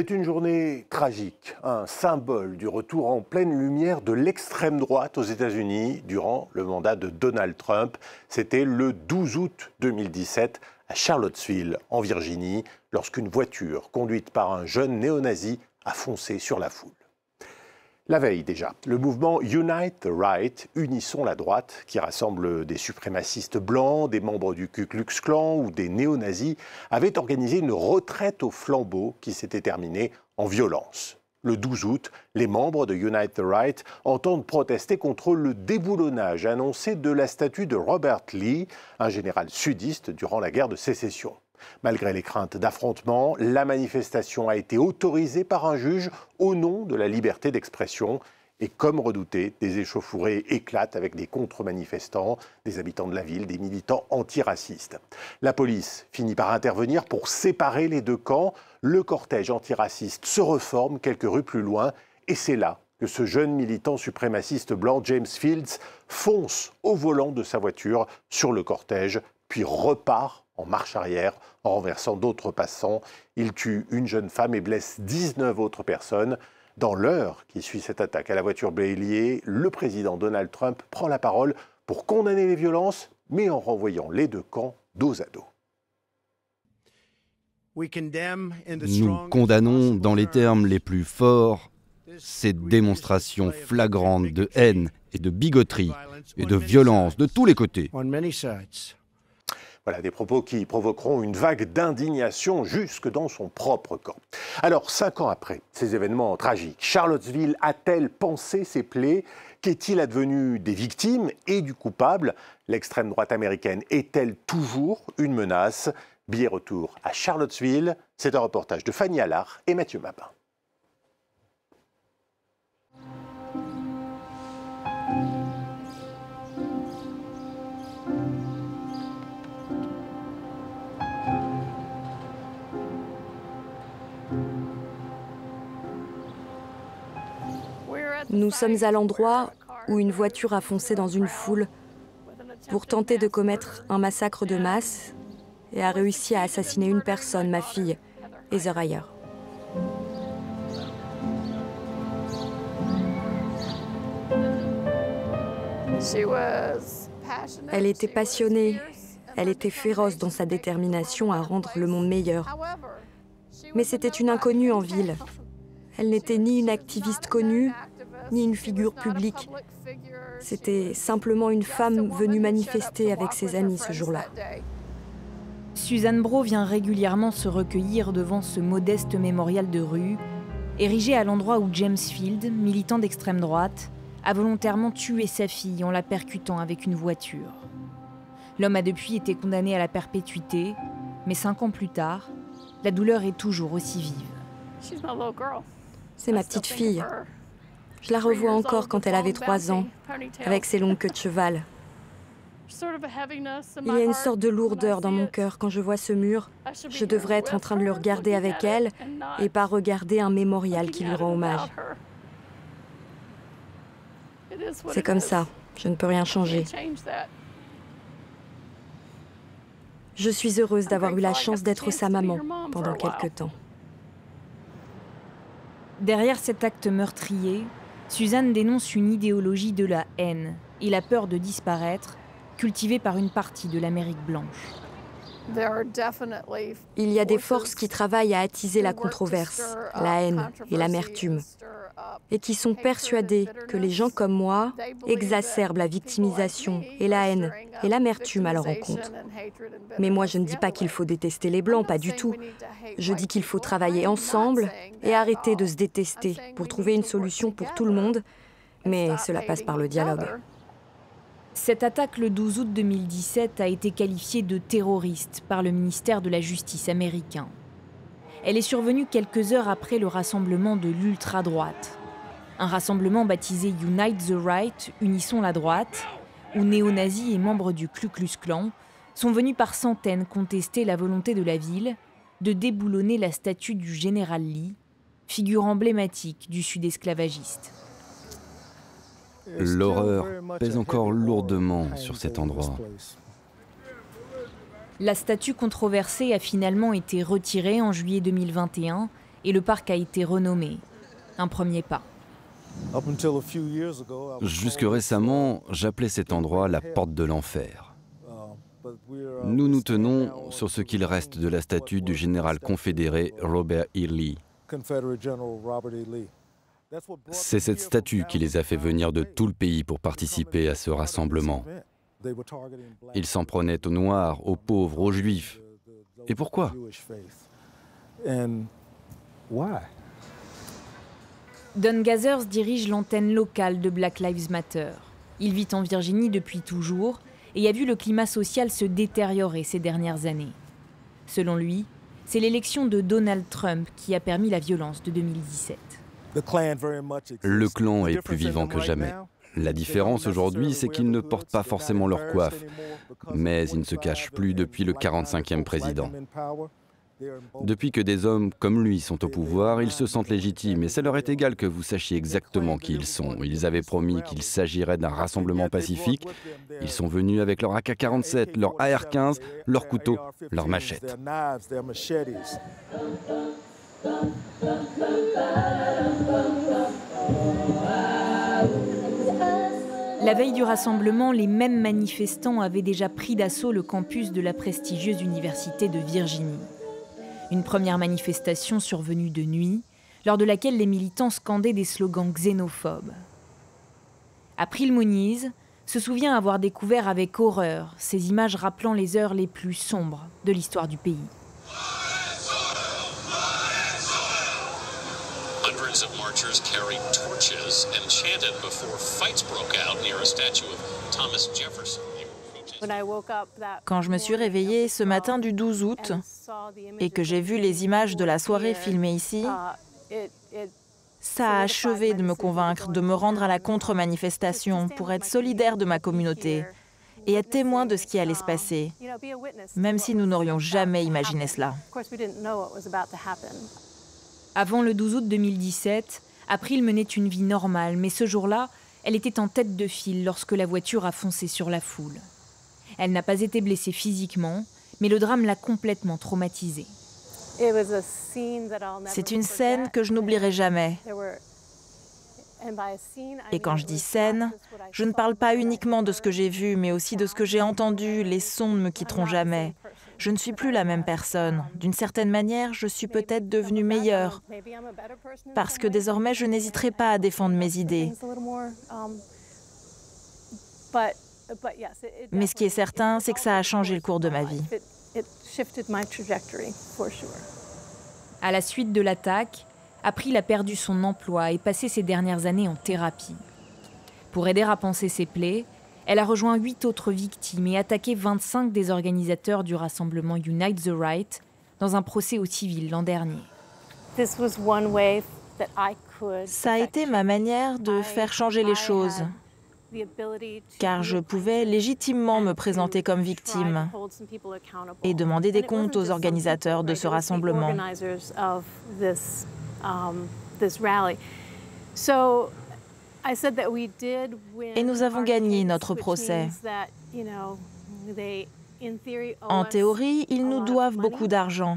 C'est une journée tragique, un symbole du retour en pleine lumière de l'extrême droite aux États-Unis durant le mandat de Donald Trump. C'était le 12 août 2017 à Charlottesville, en Virginie, lorsqu'une voiture conduite par un jeune néo-nazi a foncé sur la foule. La veille déjà, le mouvement Unite the Right, Unissons la droite, qui rassemble des suprémacistes blancs, des membres du Ku Klux Klan ou des néo-nazis, avait organisé une retraite au flambeau qui s'était terminée en violence. Le 12 août, les membres de Unite the Right entendent protester contre le déboulonnage annoncé de la statue de Robert Lee, un général sudiste durant la guerre de sécession. Malgré les craintes d'affrontement, la manifestation a été autorisée par un juge au nom de la liberté d'expression. Et comme redouté, des échauffourées éclatent avec des contre-manifestants, des habitants de la ville, des militants antiracistes. La police finit par intervenir pour séparer les deux camps. Le cortège antiraciste se reforme quelques rues plus loin et c'est là que ce jeune militant suprémaciste blanc, James Fields, fonce au volant de sa voiture sur le cortège, puis repart en marche arrière en renversant d'autres passants. Il tue une jeune femme et blesse 19 autres personnes. Dans l'heure qui suit cette attaque à la voiture bélier, le président Donald Trump prend la parole pour condamner les violences, mais en renvoyant les deux camps dos à dos. Nous condamnons dans les termes les plus forts ces démonstrations flagrantes de haine et de bigoterie et de violence de tous les côtés. Voilà des propos qui provoqueront une vague d'indignation jusque dans son propre camp. Alors, cinq ans après ces événements tragiques, Charlottesville a-t-elle pensé ses plaies? Qu'est-il advenu des victimes et du coupable? L'extrême droite américaine est-elle toujours une menace? Billet retour à Charlottesville, c'est un reportage de Fanny Allard et Mathieu Mabin. Nous sommes à l'endroit où une voiture a foncé dans une foule pour tenter de commettre un massacre de masse et a réussi à assassiner une personne, ma fille, Heather Ayer. Elle était passionnée, elle était féroce dans sa détermination à rendre le monde meilleur. Mais c'était une inconnue en ville. Elle n'était ni une activiste connue, ni une figure publique. C'était simplement une femme venue manifester avec ses amis ce jour-là. Suzanne Bro vient régulièrement se recueillir devant ce modeste mémorial de rue, érigé à l'endroit où James Field, militant d'extrême droite, a volontairement tué sa fille en la percutant avec une voiture. L'homme a depuis été condamné à la perpétuité, mais cinq ans plus tard, la douleur est toujours aussi vive. C'est ma petite fille. Je la revois encore quand elle avait trois ans, avec ses longues queues de cheval. Il y a une sorte de lourdeur dans mon cœur quand je vois ce mur. Je devrais être en train de le regarder avec elle et pas regarder un mémorial qui lui rend hommage. C'est comme ça, je ne peux rien changer. Je suis heureuse d'avoir eu la chance d'être sa maman pendant quelque temps. Derrière cet acte meurtrier, Suzanne dénonce une idéologie de la haine et la peur de disparaître, cultivée par une partie de l'Amérique blanche. Il y a des forces qui travaillent à attiser la controverse, la haine et l'amertume, et qui sont persuadées que les gens comme moi exacerbent la victimisation et la haine et l'amertume à leur encontre. Mais moi, je ne dis pas qu'il faut détester les Blancs, pas du tout. Je dis qu'il faut travailler ensemble et arrêter de se détester pour trouver une solution pour tout le monde, mais cela passe par le dialogue. Cette attaque le 12 août 2017 a été qualifiée de terroriste par le ministère de la Justice américain. Elle est survenue quelques heures après le rassemblement de l'ultra-droite. Un rassemblement baptisé Unite the Right, Unissons la droite, où néo-nazis et membres du Ku Klux Klan sont venus par centaines contester la volonté de la ville de déboulonner la statue du général Lee, figure emblématique du sud esclavagiste. L'horreur pèse encore lourdement sur cet endroit. La statue controversée a finalement été retirée en juillet 2021 et le parc a été renommé. Un premier pas. Jusque récemment, j'appelais cet endroit la porte de l'enfer. Nous nous tenons sur ce qu'il reste de la statue du général confédéré Robert E. Lee. C'est cette statue qui les a fait venir de tout le pays pour participer à ce rassemblement. Ils s'en prenaient aux Noirs, aux pauvres, aux Juifs. Et pourquoi? Don Gazers dirige l'antenne locale de Black Lives Matter. Il vit en Virginie depuis toujours et a vu le climat social se détériorer ces dernières années. Selon lui, c'est l'élection de Donald Trump qui a permis la violence de 2017. Le clan est plus vivant que jamais. La différence aujourd'hui, c'est qu'ils ne portent pas forcément leur coiffe, mais ils ne se cachent plus depuis le 45e président. Depuis que des hommes comme lui sont au pouvoir, ils se sentent légitimes et ça leur est égal que vous sachiez exactement qui ils sont. Ils avaient promis qu'il s'agirait d'un rassemblement pacifique. Ils sont venus avec leur AK-47, leur AR-15, leurs couteaux, leurs machettes. La veille du rassemblement, les mêmes manifestants avaient déjà pris d'assaut le campus de la prestigieuse Université de Virginie. Une première manifestation survenue de nuit, lors de laquelle les militants scandaient des slogans xénophobes. April Muniz se souvient avoir découvert avec horreur ces images rappelant les heures les plus sombres de l'histoire du pays. Quand je me suis réveillée ce matin du 12 août et que j'ai vu les images de la soirée filmées ici, ça a achevé de me convaincre de me rendre à la contre-manifestation pour être solidaire de ma communauté et être témoin de ce qui allait se passer, même si nous n'aurions jamais imaginé cela. Avant le 12 août 2017, April menait une vie normale, mais ce jour-là, elle était en tête de file lorsque la voiture a foncé sur la foule. Elle n'a pas été blessée physiquement, mais le drame l'a complètement traumatisée. C'est une scène que je n'oublierai jamais. Et quand je dis scène, je ne parle pas uniquement de ce que j'ai vu, mais aussi de ce que j'ai entendu. Les sons ne me quitteront jamais. Je ne suis plus la même personne. D'une certaine manière, je suis peut-être devenue meilleure. Parce que désormais, je n'hésiterai pas à défendre mes idées. Mais ce qui est certain, c'est que ça a changé le cours de ma vie. À la suite de l'attaque, April a perdu son emploi et passé ses dernières années en thérapie. Pour aider à penser ses plaies, elle a rejoint huit autres victimes et attaqué 25 des organisateurs du rassemblement Unite the Right dans un procès au civil l'an dernier. Ça a été ma manière de faire changer les choses, car je pouvais légitimement me présenter comme victime et demander des comptes aux organisateurs de ce rassemblement. Et nous avons gagné notre procès. En théorie, ils nous doivent beaucoup d'argent,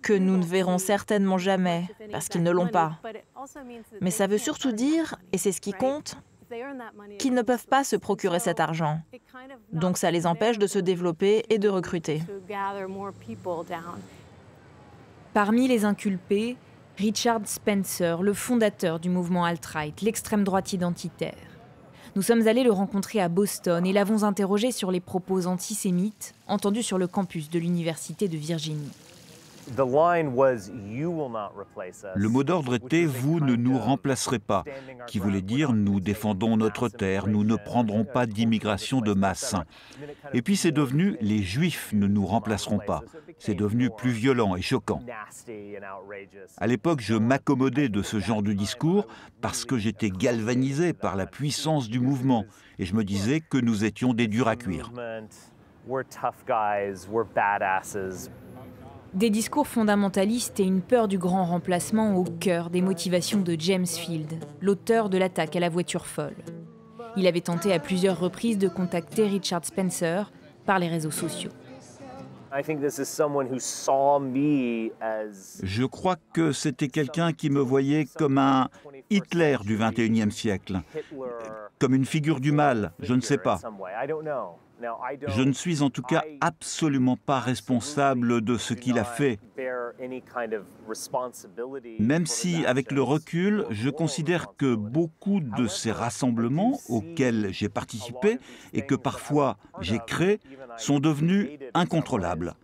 que nous ne verrons certainement jamais, parce qu'ils ne l'ont pas. Mais ça veut surtout dire, et c'est ce qui compte, qu'ils ne peuvent pas se procurer cet argent. Donc ça les empêche de se développer et de recruter. Parmi les inculpés, Richard Spencer, le fondateur du mouvement alt-right, l'extrême droite identitaire. Nous sommes allés le rencontrer à Boston et l'avons interrogé sur les propos antisémites entendus sur le campus de l'Université de Virginie. Le mot d'ordre était Vous ne nous remplacerez pas, qui voulait dire Nous défendons notre terre, nous ne prendrons pas d'immigration de masse. Et puis c'est devenu Les Juifs ne nous remplaceront pas. C'est devenu plus violent et choquant. À l'époque, je m'accommodais de ce genre de discours parce que j'étais galvanisé par la puissance du mouvement et je me disais que nous étions des durs à cuire. Des discours fondamentalistes et une peur du grand remplacement au cœur des motivations de James Field, l'auteur de l'attaque à la voiture folle. Il avait tenté à plusieurs reprises de contacter Richard Spencer par les réseaux sociaux. Je crois que c'était quelqu'un qui me voyait comme un Hitler du 21e siècle, comme une figure du mal, je ne sais pas. Je ne suis en tout cas absolument pas responsable de ce qu'il a fait. Même si, avec le recul, je considère que beaucoup de ces rassemblements auxquels j'ai participé et que parfois j'ai créé sont devenus incontrôlables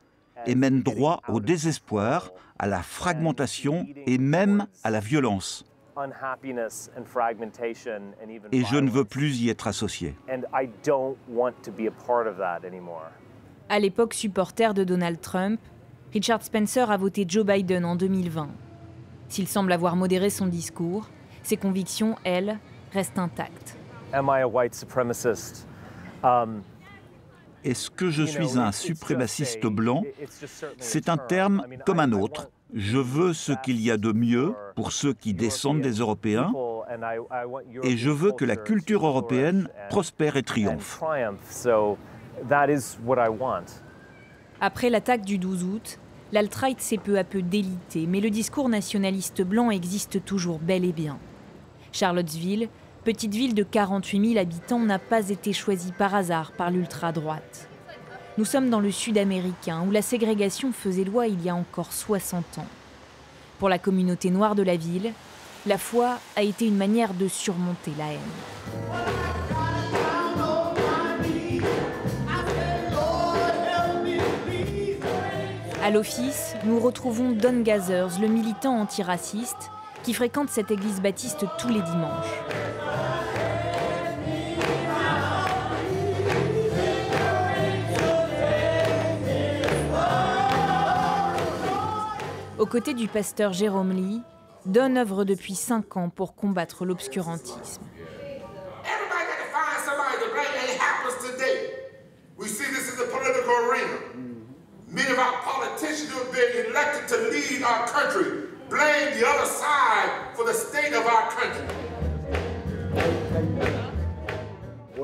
et mènent droit au désespoir, à la fragmentation et même à la violence. Et je ne veux plus y être associé. À l'époque supporter de Donald Trump, Richard Spencer a voté Joe Biden en 2020. S'il semble avoir modéré son discours, ses convictions, elles, restent intactes. Um, Est-ce que je suis un suprémaciste blanc? C'est un terme comme un autre je veux ce qu'il y a de mieux pour ceux qui descendent des Européens et je veux que la culture européenne prospère et triomphe. Après l'attaque du 12 août, l'alt-right s'est peu à peu délité, mais le discours nationaliste blanc existe toujours bel et bien. Charlottesville, petite ville de 48 000 habitants, n'a pas été choisie par hasard par l'ultra-droite. Nous sommes dans le sud américain où la ségrégation faisait loi il y a encore 60 ans. Pour la communauté noire de la ville, la foi a été une manière de surmonter la haine. À l'office, nous retrouvons Don Gathers, le militant antiraciste, qui fréquente cette église baptiste tous les dimanches. Aux côtés du pasteur Jérôme Lee, Don œuvre depuis cinq ans pour combattre l'obscurantisme.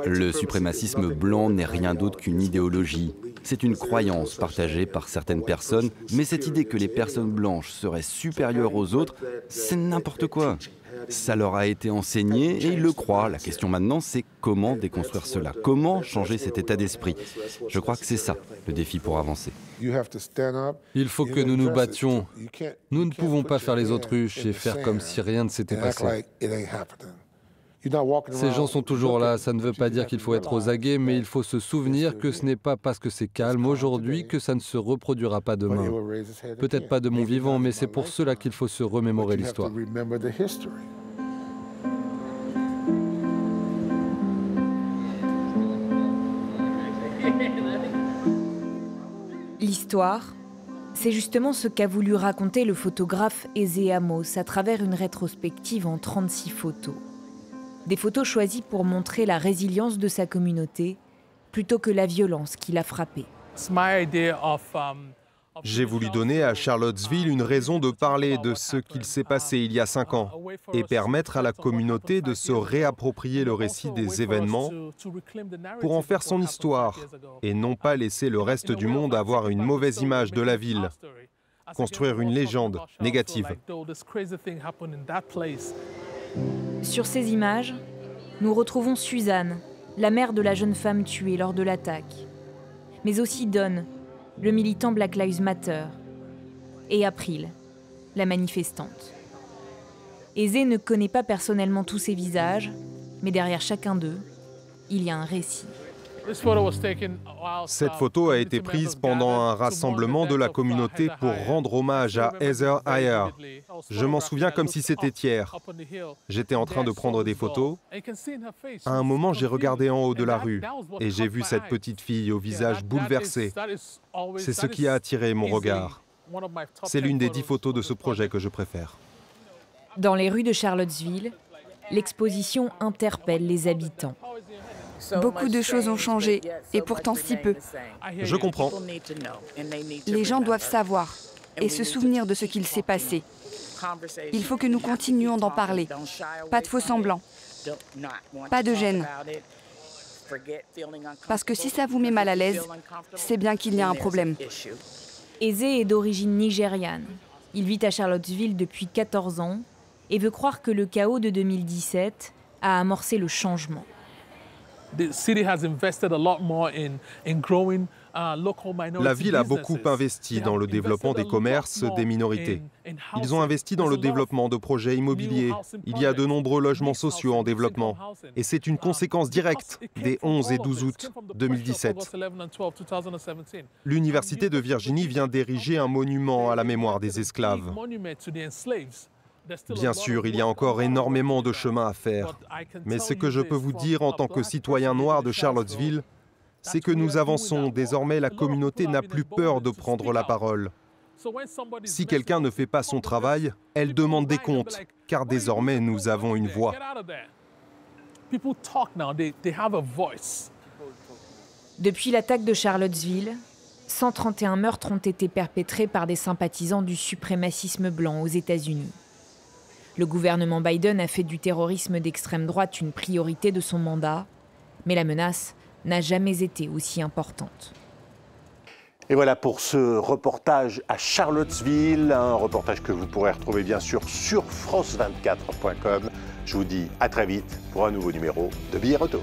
Le suprémacisme blanc n'est rien d'autre qu'une idéologie c'est une croyance partagée par certaines personnes, mais cette idée que les personnes blanches seraient supérieures aux autres, c'est n'importe quoi. Ça leur a été enseigné et ils le croient. La question maintenant, c'est comment déconstruire cela? Comment changer cet état d'esprit? Je crois que c'est ça, le défi pour avancer. Il faut que nous nous battions. Nous ne pouvons pas faire les autruches et faire comme si rien ne s'était passé. Ces gens sont toujours là, ça ne veut pas dire qu'il faut être aux aguets, mais il faut se souvenir que ce n'est pas parce que c'est calme aujourd'hui que ça ne se reproduira pas demain. Peut-être pas de mon vivant, mais c'est pour cela qu'il faut se remémorer l'histoire. L'histoire, c'est justement ce qu'a voulu raconter le photographe Eze Amos à travers une rétrospective en 36 photos. Des photos choisies pour montrer la résilience de sa communauté plutôt que la violence qui l'a frappé. Um, J'ai voulu donner à Charlottesville une raison de parler de ce qu'il s'est passé il y a cinq ans et permettre à la communauté de se réapproprier le récit des événements pour en faire son histoire et non pas laisser le reste du monde avoir une mauvaise image de la ville, construire une légende négative. Sur ces images, nous retrouvons Suzanne, la mère de la jeune femme tuée lors de l'attaque, mais aussi Don, le militant Black Lives Matter, et April, la manifestante. Aizé ne connaît pas personnellement tous ces visages, mais derrière chacun d'eux, il y a un récit. Cette photo a été prise pendant un rassemblement de la communauté pour rendre hommage à Heather Heyer. Je m'en souviens comme si c'était hier. J'étais en train de prendre des photos. À un moment, j'ai regardé en haut de la rue et j'ai vu cette petite fille au visage bouleversé. C'est ce qui a attiré mon regard. C'est l'une des dix photos de ce projet que je préfère. Dans les rues de Charlottesville, l'exposition interpelle les habitants. Beaucoup de choses ont changé, et pourtant si peu. Je comprends. Les gens doivent savoir et se souvenir de ce qu'il s'est passé. Il faut que nous continuions d'en parler. Pas de faux semblants. Pas de gêne. Parce que si ça vous met mal à l'aise, c'est bien qu'il y a un problème. Eze est d'origine nigériane. Il vit à Charlottesville depuis 14 ans et veut croire que le chaos de 2017 a amorcé le changement. La ville a beaucoup investi dans le développement des commerces des minorités. Ils ont investi dans le développement de projets immobiliers. Il y a de nombreux logements sociaux en développement. Et c'est une conséquence directe des 11 et 12 août 2017. L'Université de Virginie vient d'ériger un monument à la mémoire des esclaves. Bien sûr, il y a encore énormément de chemin à faire, mais ce que je peux vous dire en tant que citoyen noir de Charlottesville, c'est que nous avançons. Désormais, la communauté n'a plus peur de prendre la parole. Si quelqu'un ne fait pas son travail, elle demande des comptes, car désormais nous avons une voix. Depuis l'attaque de Charlottesville, 131 meurtres ont été perpétrés par des sympathisants du suprémacisme blanc aux États-Unis. Le gouvernement Biden a fait du terrorisme d'extrême droite une priorité de son mandat, mais la menace n'a jamais été aussi importante. Et voilà pour ce reportage à Charlottesville, un reportage que vous pourrez retrouver bien sûr sur france24.com. Je vous dis à très vite pour un nouveau numéro de Billets Retour.